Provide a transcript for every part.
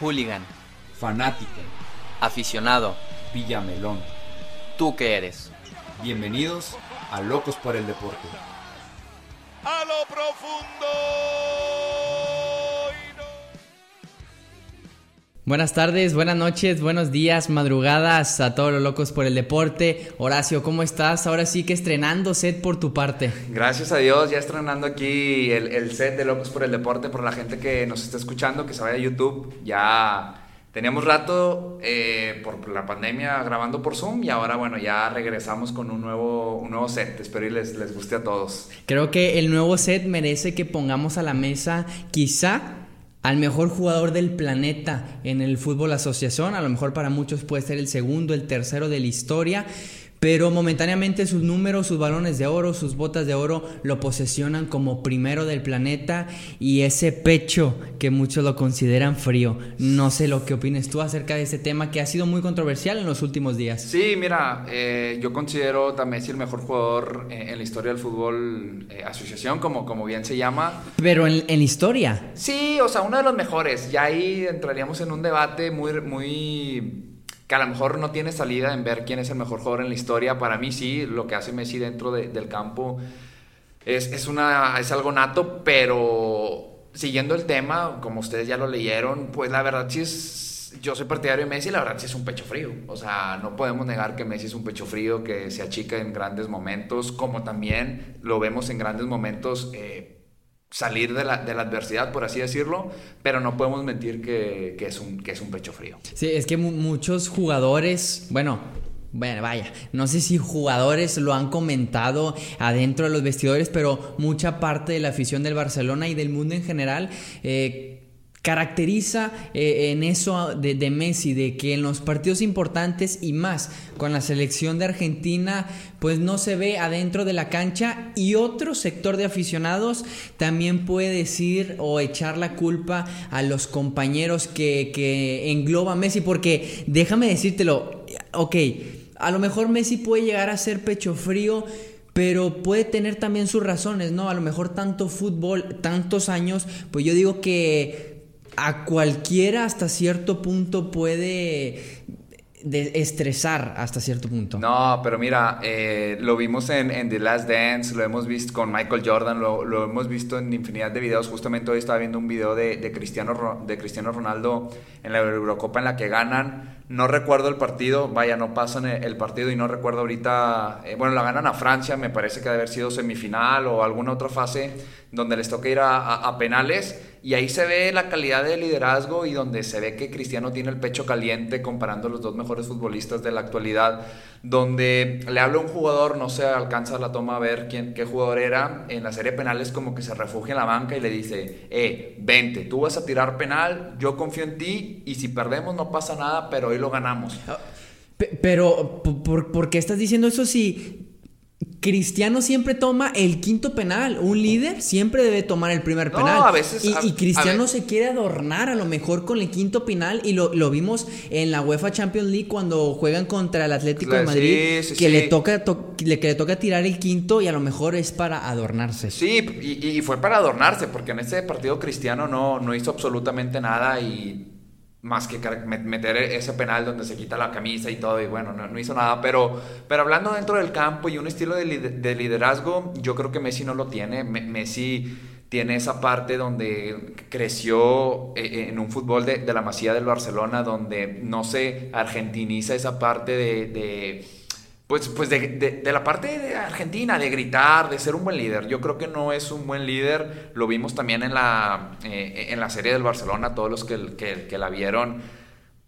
Hooligan. Fanático. Aficionado. Villamelón. ¿Tú qué eres? Bienvenidos a Locos por el Deporte. A lo profundo. Buenas tardes, buenas noches, buenos días, madrugadas a todos los locos por el deporte. Horacio, ¿cómo estás? Ahora sí que estrenando set por tu parte. Gracias a Dios, ya estrenando aquí el, el set de Locos por el Deporte, por la gente que nos está escuchando, que se vaya a YouTube. Ya teníamos rato eh, por la pandemia grabando por Zoom y ahora bueno, ya regresamos con un nuevo, un nuevo set. Espero y les, les guste a todos. Creo que el nuevo set merece que pongamos a la mesa quizá al mejor jugador del planeta en el fútbol asociación. A lo mejor para muchos puede ser el segundo, el tercero de la historia. Pero momentáneamente sus números, sus balones de oro, sus botas de oro lo posesionan como primero del planeta y ese pecho que muchos lo consideran frío. No sé lo que opines tú acerca de ese tema que ha sido muy controversial en los últimos días. Sí, mira, eh, yo considero a Messi el mejor jugador eh, en la historia del fútbol eh, asociación, como, como bien se llama. Pero en, en historia. Sí, o sea, uno de los mejores. Ya ahí entraríamos en un debate muy, muy que a lo mejor no tiene salida en ver quién es el mejor jugador en la historia. Para mí sí, lo que hace Messi dentro de, del campo es, es, una, es algo nato, pero siguiendo el tema, como ustedes ya lo leyeron, pues la verdad sí es... Yo soy partidario de Messi, la verdad sí es un pecho frío. O sea, no podemos negar que Messi es un pecho frío, que se achica en grandes momentos, como también lo vemos en grandes momentos. Eh, salir de la, de la, adversidad, por así decirlo, pero no podemos mentir que, que, es, un, que es un pecho frío. Sí, es que muchos jugadores, bueno, bueno, vaya, no sé si jugadores lo han comentado adentro de los vestidores, pero mucha parte de la afición del Barcelona y del mundo en general eh, caracteriza eh, en eso de, Messi, de que en los partidos importantes y más con la selección de Argentina, pues no se ve adentro de la cancha y otro sector de aficionados también puede decir o echar la culpa a los compañeros que, que engloba Messi, porque déjame decírtelo, ok, a lo mejor Messi puede llegar a ser pecho frío, pero puede tener también sus razones, ¿no? A lo mejor tanto fútbol, tantos años, pues yo digo que a cualquiera hasta cierto punto puede de estresar hasta cierto punto. No, pero mira, eh, lo vimos en, The Last Dance, lo hemos visto con Michael Jordan, lo, lo, hemos visto en infinidad de videos. Justamente hoy estaba viendo un video de, de, Cristiano, de Cristiano Ronaldo en la Eurocopa en la que ganan. No recuerdo el partido, vaya, no pasan el partido y no recuerdo ahorita. Eh, bueno, la ganan a Francia, me parece que debe haber sido semifinal o alguna otra fase donde les toca ir a, penales y ahí se ve la calidad de liderazgo y donde se ve que Cristiano tiene el pecho caliente comparando los dos mejores futbolistas de la actualidad, donde le habla a un jugador, no se alcanza la toma a ver quién, qué jugador era, en la serie penal es como que se refugia en la banca y le dice, eh, vente, tú vas a tirar penal, yo confío en ti y si perdemos no pasa nada, pero hoy lo ganamos. Pero, ¿por, ¿por qué estás diciendo eso si Cristiano siempre toma el quinto penal. Un líder siempre debe tomar el primer penal. No, a veces, y, a, y Cristiano a se quiere adornar a lo mejor con el quinto penal. Y lo, lo, vimos en la UEFA Champions League cuando juegan contra el Atlético de Madrid. Sí, sí, que, sí. Le toca to, le, que le toca tirar el quinto y a lo mejor es para adornarse. Sí, y, y fue para adornarse, porque en ese partido Cristiano no, no hizo absolutamente nada y más que meter ese penal donde se quita la camisa y todo, y bueno, no, hizo nada, pero, pero hablando dentro del campo y un estilo de, de, liderazgo, yo creo que Messi no lo tiene. Messi tiene esa parte donde creció eh, en un fútbol de, la masía del Barcelona, donde no se argentiniza esa parte de pues, pues de, de, la parte de Argentina, de gritar, de ser un buen líder. Yo creo que no es un buen líder. Lo vimos también en la, eh, en la serie del Barcelona, todos los que, que, la vieron.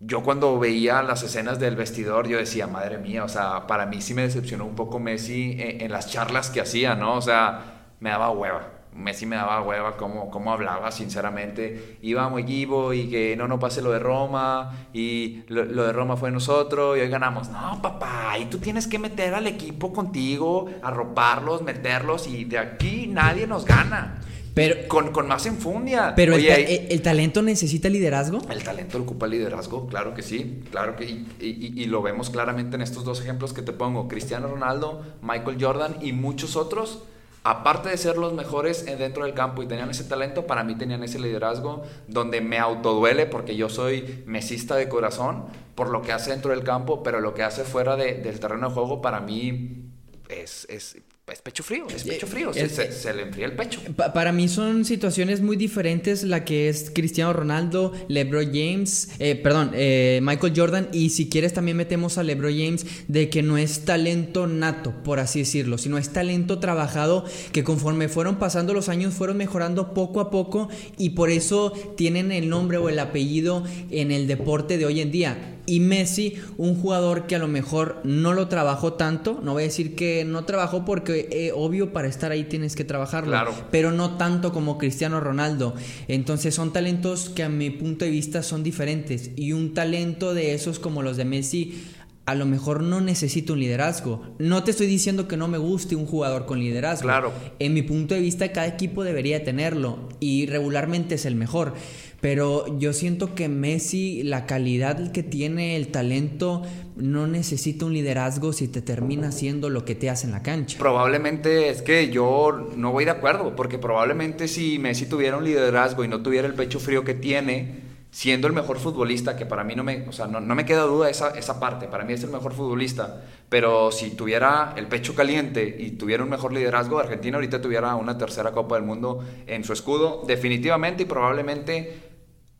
Yo cuando veía las escenas del vestidor, yo decía, madre mía, o sea, para mí sí me decepcionó un poco Messi en, en las charlas que hacía, ¿no? O sea, me daba hueva. Messi me daba hueva cómo, cómo hablaba, sinceramente. Iba muy y que no, no pase lo de Roma y lo, lo, de Roma fue nosotros y hoy ganamos. No, papá, y tú tienes que meter al equipo contigo, arroparlos, meterlos y de aquí nadie nos gana. Pero, con, con, más enfundia. Pero Oye, el, ta el, talento necesita liderazgo. El talento ocupa liderazgo, claro que sí. Claro que y, y, y, lo vemos claramente en estos dos ejemplos que te pongo: Cristiano Ronaldo, Michael Jordan y muchos otros aparte de ser los mejores dentro del campo y tenían ese talento, para mí tenían ese liderazgo donde me autoduele porque yo soy mesista de corazón por lo que hace dentro del campo, pero lo que hace fuera de- del terreno de juego para mí es, es, es pecho frío, es pecho frío, se, se- se le enfría el pecho. Pa- para mí son situaciones muy diferentes la que es Cristiano Ronaldo, LeBron James, eh, perdón, eh, Michael Jordan y si quieres también metemos a LeBron James de que no es talento nato, por así decirlo, sino es talento trabajado que conforme fueron pasando los años fueron mejorando poco a poco y por eso tienen el nombre o el apellido en el deporte de hoy en día. Y Messi, un jugador que a lo mejor no lo trabajó tanto, no voy a decir que no trabajó porque eh, obvio para estar ahí tienes que trabajarlo, Claro. pero no tanto como Cristiano Ronaldo. Entonces son talentos que a mi punto de vista son diferentes y un talento de esos como los de Messi a lo mejor no necesita un liderazgo. No te estoy diciendo que no me guste un jugador con liderazgo. Claro. En mi punto de vista cada equipo debería tenerlo y regularmente es el mejor. Pero yo siento que Messi, la calidad que tiene, el talento, no necesita un liderazgo si te termina haciendo lo que te hace en la cancha. Probablemente es que yo no voy de acuerdo, porque probablemente si Messi tuviera un liderazgo y no tuviera el pecho frío que tiene, siendo el mejor futbolista, que para mí no me, o sea, no, no me queda duda esa, esa parte, para mí es el mejor futbolista, pero si tuviera el pecho caliente y tuviera un mejor liderazgo, Argentina ahorita tuviera una tercera Copa del Mundo en su escudo, definitivamente y probablemente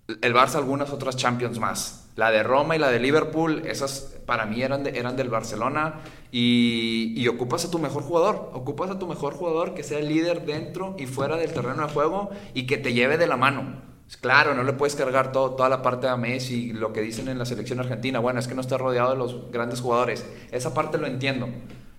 el Barça algunas otras Champions más. La de Roma y la de Liverpool, esas para mí eran, eran del Barcelona. Y, y ocupas a tu mejor jugador. Ocupas a tu mejor jugador que sea el líder dentro y fuera del terreno de juego y que te lleve de la mano. Claro, no le puedes cargar todo, toda la parte a Messi, lo que dicen en la selección argentina. Bueno, es que no está rodeado de los grandes jugadores. Esa parte lo entiendo.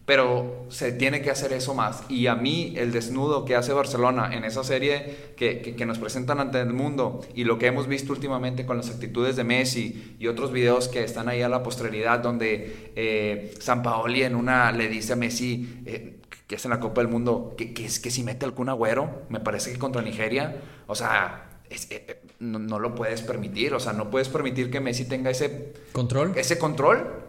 Pero se tiene que hacer eso más. Y a mí el desnudo que hace Barcelona en esa serie que, que- que nos presentan ante el mundo y lo que hemos visto últimamente con las actitudes de Messi y otros videos que están ahí a la posteridad donde eh, San Paoli en una le dice a Messi eh, que es en la Copa del Mundo que, que, es, que si mete algún agüero, me parece que contra Nigeria, o sea, es- eh, eh, no, no lo puedes permitir, o sea, no puedes permitir que Messi tenga ese ¿Control? ese control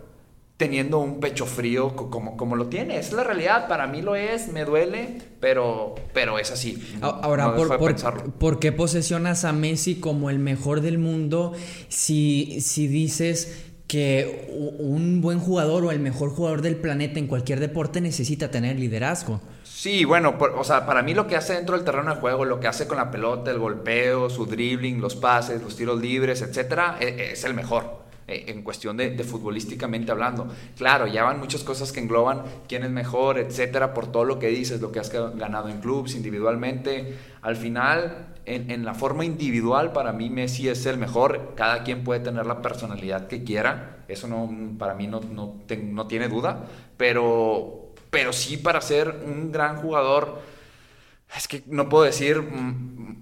teniendo un pecho frío co- como, como lo tiene. Es la realidad, para mí lo es, me duele, pero, pero es así. Ahora, No por, por- por qué posesionas a Messi como el mejor del mundo si, si dices que un buen jugador o el mejor jugador del planeta en cualquier deporte necesita tener liderazgo? Sí, bueno, por- o sea, para mí lo que hace dentro del terreno de juego, lo que hace con la pelota, el golpeo, su dribbling, los pases, los tiros libres, etcétera, e- es, el mejor. Eh, En cuestión de, futbolísticamente hablando. Claro, ya van muchas cosas que engloban quién es mejor, etcétera, por todo lo que dices, lo que has ganado en clubs, individualmente. Al final, en, en la forma individual, para mí Messi es el mejor. Cada quien puede tener la personalidad que quiera. Eso no, para mí no, no, no tiene duda. Pero, pero sí para ser un gran jugador, es que no puedo decir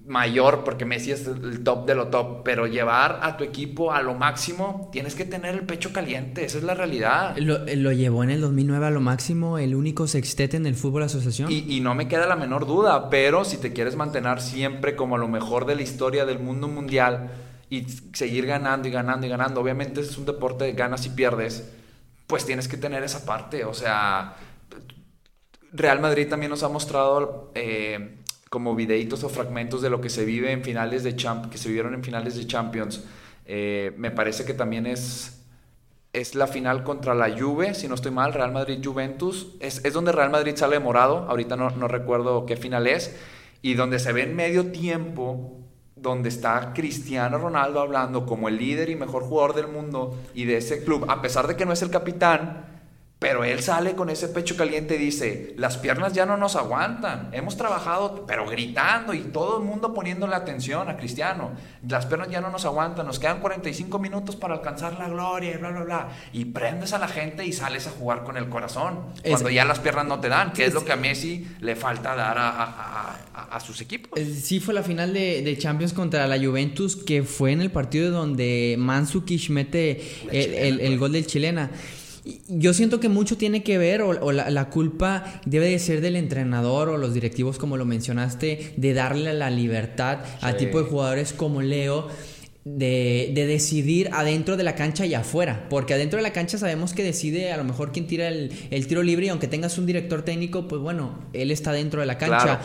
mayor porque Messi es el top de lo top, pero llevar a tu equipo a lo máximo, tienes que tener el pecho caliente, esa es la realidad. Lo, lo llevó en el 2009 a lo máximo, el único sextete en el fútbol asociación. Y, y no me queda la menor duda, pero si te quieres mantener siempre como lo mejor de la historia del mundo mundial y seguir ganando y ganando y ganando, obviamente es un deporte de ganas y pierdes, pues tienes que tener esa parte, o sea, Real Madrid también nos ha mostrado eh, como videitos o fragmentos de lo que se vive en finales de que se vivieron en finales de Champions. Eh, me parece que también es, es la final contra la Juve, si no estoy mal, Real Madrid-Juventus. Es, es donde Real Madrid sale morado, ahorita no, no recuerdo qué final es, y donde se ve en medio tiempo, donde está Cristiano Ronaldo hablando como el líder y mejor jugador del mundo y de ese club, a pesar de que no es el capitán, pero él sale con ese pecho caliente y dice, las piernas ya no nos aguantan, hemos trabajado, pero gritando y todo el mundo poniéndole atención a Cristiano, las piernas ya no nos aguantan, nos quedan 45 minutos para alcanzar la gloria y bla, bla, bla. Y prendes a la gente y sales a jugar con el corazón, Es- cuando ya las piernas no te dan, que es lo que a Messi le falta dar a, a- a- sus equipos. Eh, Sí fue la final de, de Champions contra la Juventus, que fue en el partido donde Mandzukic mete el, el- el gol del chilena. Yo siento que mucho tiene que ver, o, o la, la culpa debe de ser del entrenador o los directivos, como lo mencionaste, de darle la libertad a tipo de jugadores como Leo. de, de, decidir adentro de la cancha y afuera. Porque adentro de la cancha sabemos que decide a lo mejor quién tira el, el tiro libre y aunque tengas un director técnico, pues bueno, él está dentro de la cancha. Claro.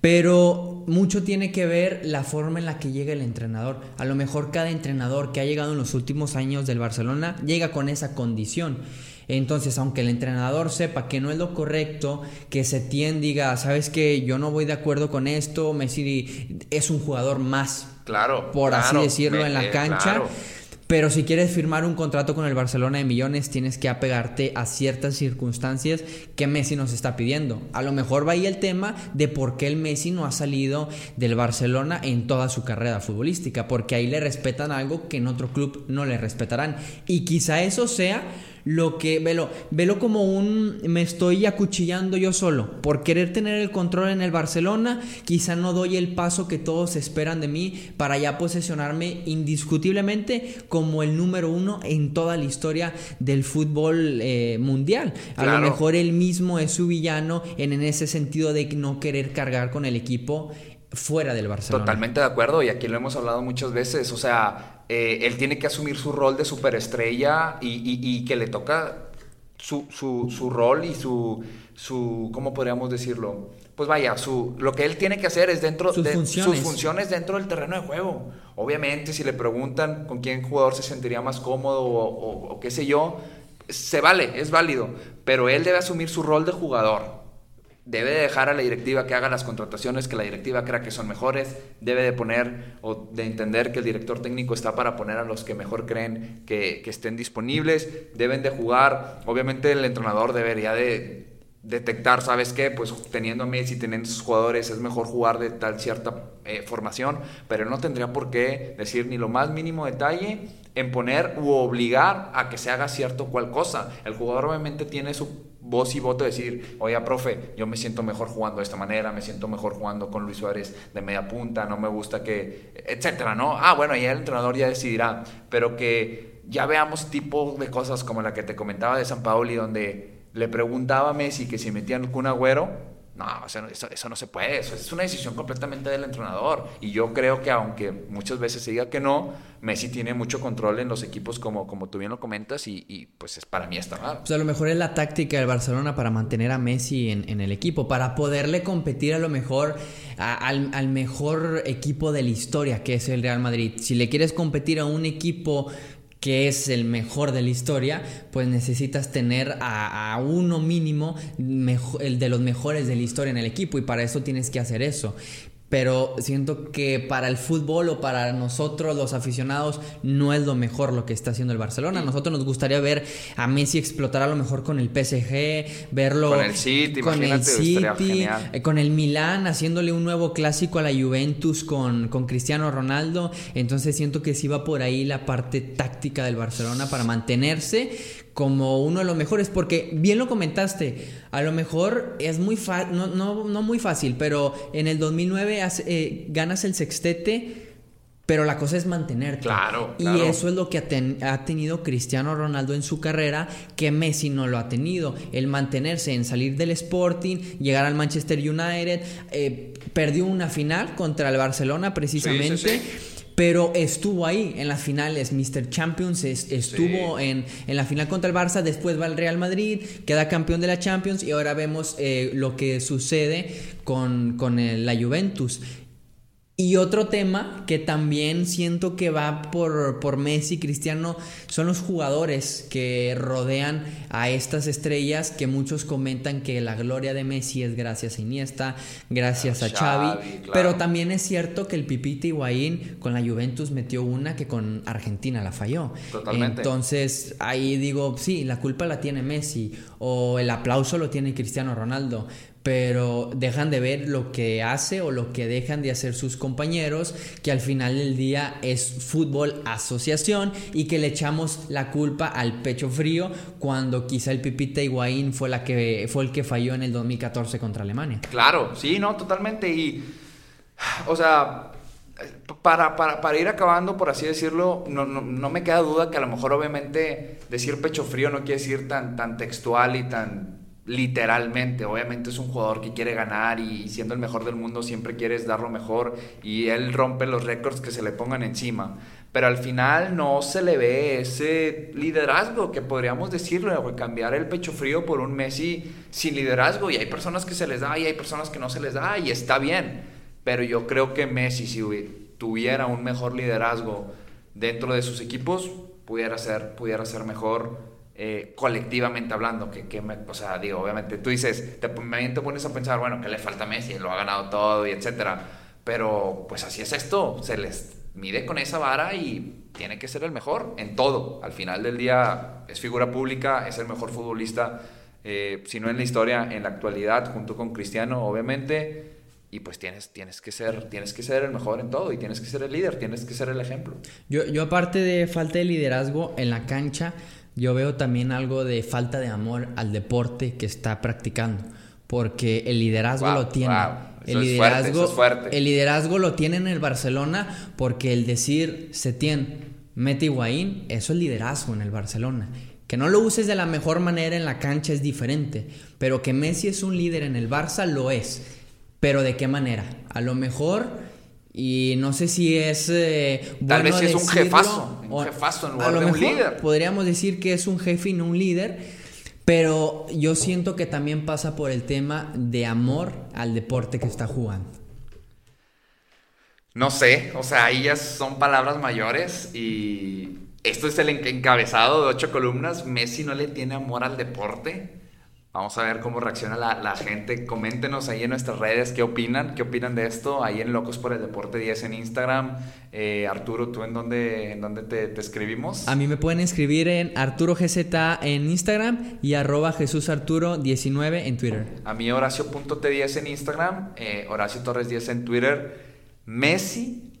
Pero mucho tiene que ver la forma en la que llega el entrenador. A lo mejor cada entrenador que ha llegado en los últimos años del Barcelona llega con esa condición. Entonces, aunque el entrenador sepa que no es lo correcto, que Setién diga, sabes que yo no voy de acuerdo con esto, Messi es un jugador más, Claro. por claro, así decirlo, me- en la eh, cancha. claro. Pero si quieres firmar un contrato con el Barcelona de millones, tienes que apegarte a ciertas circunstancias que Messi nos está pidiendo. A lo mejor va ahí el tema de por qué el Messi no ha salido del Barcelona en toda su carrera futbolística, porque ahí le respetan algo que en otro club no le respetarán. Y quizá eso sea lo que, velo, velo como un me estoy acuchillando yo solo. Por querer tener el control en el Barcelona, quizá no doy el paso que todos esperan de mí para ya posesionarme indiscutiblemente como el número uno en toda la historia del fútbol eh, mundial. A Claro. lo mejor él mismo es su villano en, en ese sentido de no querer cargar con el equipo fuera del Barcelona. Totalmente de acuerdo, y aquí lo hemos hablado muchas veces. O sea, eh, él tiene que asumir su rol de superestrella y, y- y que le toca su, su- su rol y su, su. ¿Cómo podríamos decirlo? Pues vaya, su, lo que él tiene que hacer es dentro Sus de funciones. sus funciones dentro del terreno de juego. Obviamente, si le preguntan con quién jugador se sentiría más cómodo o, o- o qué sé yo, se vale, es válido, pero él debe asumir su rol de jugador. Debe de dejar a la directiva que haga las contrataciones que la directiva crea que son mejores. Debe de poner o de entender que el director técnico está para poner a los que mejor creen que, estén disponibles. Deben de jugar. Obviamente el entrenador debería de detectar, ¿sabes qué? Pues teniendo a Messi, teniendo sus jugadores, es mejor jugar de tal cierta eh, formación, pero no tendría por qué decir ni lo más mínimo detalle en poner u obligar a que se haga cierto cual cosa. El jugador obviamente tiene su voz y voto de decir, oye, profe, yo me siento mejor jugando de esta manera, me siento mejor jugando con Luis Suárez de media punta, no me gusta que, etcétera, ¿no? Ah, bueno, ya el entrenador ya decidirá, pero que ya veamos tipo de cosas como la que te comentaba de San Paoli, donde le preguntaba a Messi que si metían algún agüero, no, eso, no- eso- eso no se puede, eso es una decisión completamente del entrenador. Y yo creo que aunque muchas veces se diga que no, Messi tiene mucho control en los equipos como, como tú bien lo comentas y, y, pues es, para mí está mal. Pues a lo mejor es la táctica del Barcelona para mantener a Messi en, en el equipo, para poderle competir a lo mejor al, al mejor equipo de la historia, que es el Real Madrid. Si le quieres competir a un equipo que es el mejor de la historia, pues necesitas tener a, uno mínimo, el de los mejores de la historia en el equipo, y para eso tienes que hacer eso. Pero siento que para el fútbol o para nosotros los aficionados no es lo mejor lo que está haciendo el Barcelona. A nosotros nos gustaría ver a Messi explotar a lo mejor con el PSG, verlo Con el City, con el City, eh, con el Milán, haciéndole un nuevo clásico a la Juventus con, con Cristiano Ronaldo. Entonces siento que sí va por ahí la parte táctica del Barcelona para mantenerse como uno de los mejores, porque bien lo comentaste, a lo mejor es muy fácil, no, no, no muy fácil, pero en el 2009 hace- eh, ganas el sextete, pero la cosa es mantenerte. Claro, Y claro. eso es lo que ha, ten- ha tenido Cristiano Ronaldo en su carrera, que Messi no lo ha tenido. El mantenerse en salir del Sporting, llegar al Manchester United, eh, perdió una final contra el Barcelona precisamente. Sí, sí, sí. Pero estuvo ahí en las finales, Mr. Champions es- estuvo en, en la final contra el Barça, después va al Real Madrid, queda campeón de la Champions y ahora vemos eh, lo que sucede con, con el- la Juventus. Y otro tema que también siento que va por, por Messi, Cristiano, son los jugadores que rodean a estas estrellas que muchos comentan que la gloria de Messi es gracias a Iniesta, gracias a Xavi, Xavi, claro. pero también es cierto que el Pipita Higuaín con la Juventus metió una que con Argentina la falló. Totalmente. Entonces ahí digo, sí, la culpa la tiene Messi o el aplauso lo tiene Cristiano Ronaldo, pero dejan de ver lo que hace o lo que dejan de hacer sus compañeros, que al final del día es fútbol asociación y que le echamos la culpa al pecho frío cuando quizá el Pipita Higuaín fue la que fue el que falló en el 2014 contra Alemania. Claro, sí, no, totalmente. Y, o sea, para, para, para ir acabando, por así decirlo, no, no, no me queda duda que a lo mejor obviamente decir pecho frío no quiere decir tan, tan textual y tan literalmente. Obviamente es un jugador que quiere ganar y siendo el mejor del mundo siempre quieres dar lo mejor y él rompe los récords que se le pongan encima. Pero al final no se le ve ese liderazgo que podríamos decirlo, cambiar el pecho frío por un Messi sin liderazgo. Y hay personas que se les da y hay personas que no se les da y está bien. Pero yo creo que Messi si tuviera un mejor liderazgo dentro de sus equipos, pudiera ser, pudiera ser mejor eh, colectivamente hablando, que, que me, o sea, digo, obviamente tú dices, te, te pones a pensar, bueno, que le falta a Messi, lo ha ganado todo y etcétera, pero pues así es esto, se les mide con esa vara y tiene que ser el mejor en todo. Al final del día es figura pública, es el mejor futbolista, eh, si no en la historia, en la actualidad, junto con Cristiano, obviamente. Y pues tienes, tienes, que ser, tienes que ser el mejor en todo y tienes que ser el líder, tienes que ser el ejemplo. Yo, yo aparte de falta de liderazgo en la cancha, yo veo también algo de falta de amor al deporte que está practicando, porque el liderazgo lo tiene. El liderazgo, el liderazgo lo tiene en el Barcelona porque el decir Setién, mete Higuaín, eso es liderazgo en el Barcelona. Que no lo uses de la mejor manera en la cancha es diferente, pero que Messi es un líder en el Barça lo es. Pero ¿de qué manera? A lo mejor y no sé si es eh, Tal vez es un jefazo, un jefazo en lugar de un líder. Podríamos decir que es un jefe y no un líder, pero yo siento que también pasa por el tema de amor al deporte que está jugando. No sé, o sea, ahí ya son palabras mayores y esto es el encabezado de ocho columnas. Messi no le tiene amor al deporte. Vamos a ver cómo reacciona la, gente. Coméntenos ahí en nuestras redes qué opinan, qué opinan de esto. Ahí en Locos por el Deporte 10 en Instagram. Eh, Arturo, ¿tú en dónde, en dónde te, escribimos? A mí me pueden escribir en Arturo GZ en Instagram y arroba Jesús Arturo 19 en Twitter. A mí Horacio.t10 en Instagram, eh, Horacio Torres 10 en Twitter. Messi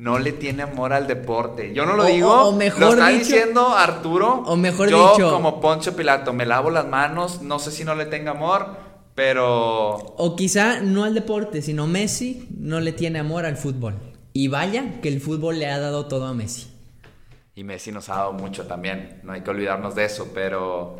no le tiene amor al deporte. Yo no lo digo, o mejor lo está diciendo Arturo. O mejor yo, dicho, como Poncho Pilato, me lavo las manos, no sé si no le tenga amor, pero... O quizá no al deporte, sino Messi no le tiene amor al fútbol. Y vaya que el fútbol le ha dado todo a Messi. Y Messi nos ha dado mucho también, no hay que olvidarnos de eso, pero...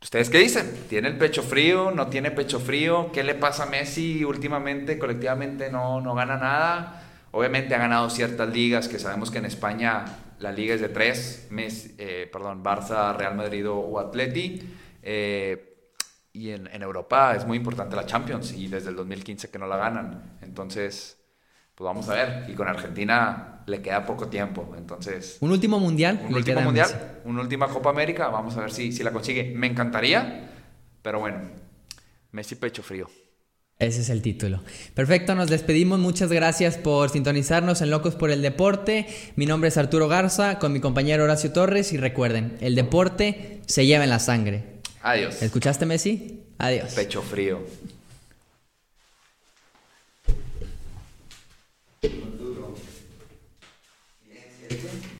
¿Ustedes qué dicen? ¿Tiene el pecho frío? ¿No tiene pecho frío? ¿Qué le pasa a Messi últimamente? Colectivamente no, no gana nada. Obviamente ha ganado ciertas ligas, que sabemos que en España la liga es de tres, mes, eh, perdón, Barça, Real Madrid o Atleti. Eh, y en, Europa es muy importante la Champions y desde el 2015 que no la ganan. Entonces, pues vamos a ver. Y con Argentina le queda poco tiempo. Entonces... Un último mundial. Un último mundial, una última Copa América. Vamos a ver si, si la consigue. Me encantaría, pero bueno, Messi pecho frío. Ese es el título. Perfecto, nos despedimos. Muchas gracias por sintonizarnos en Locos por el Deporte. Mi nombre es Arturo Garza con mi compañero Horacio Torres y recuerden, el deporte se lleva en la sangre. Adiós. ¿Escuchaste, Messi? Adiós. Pecho frío.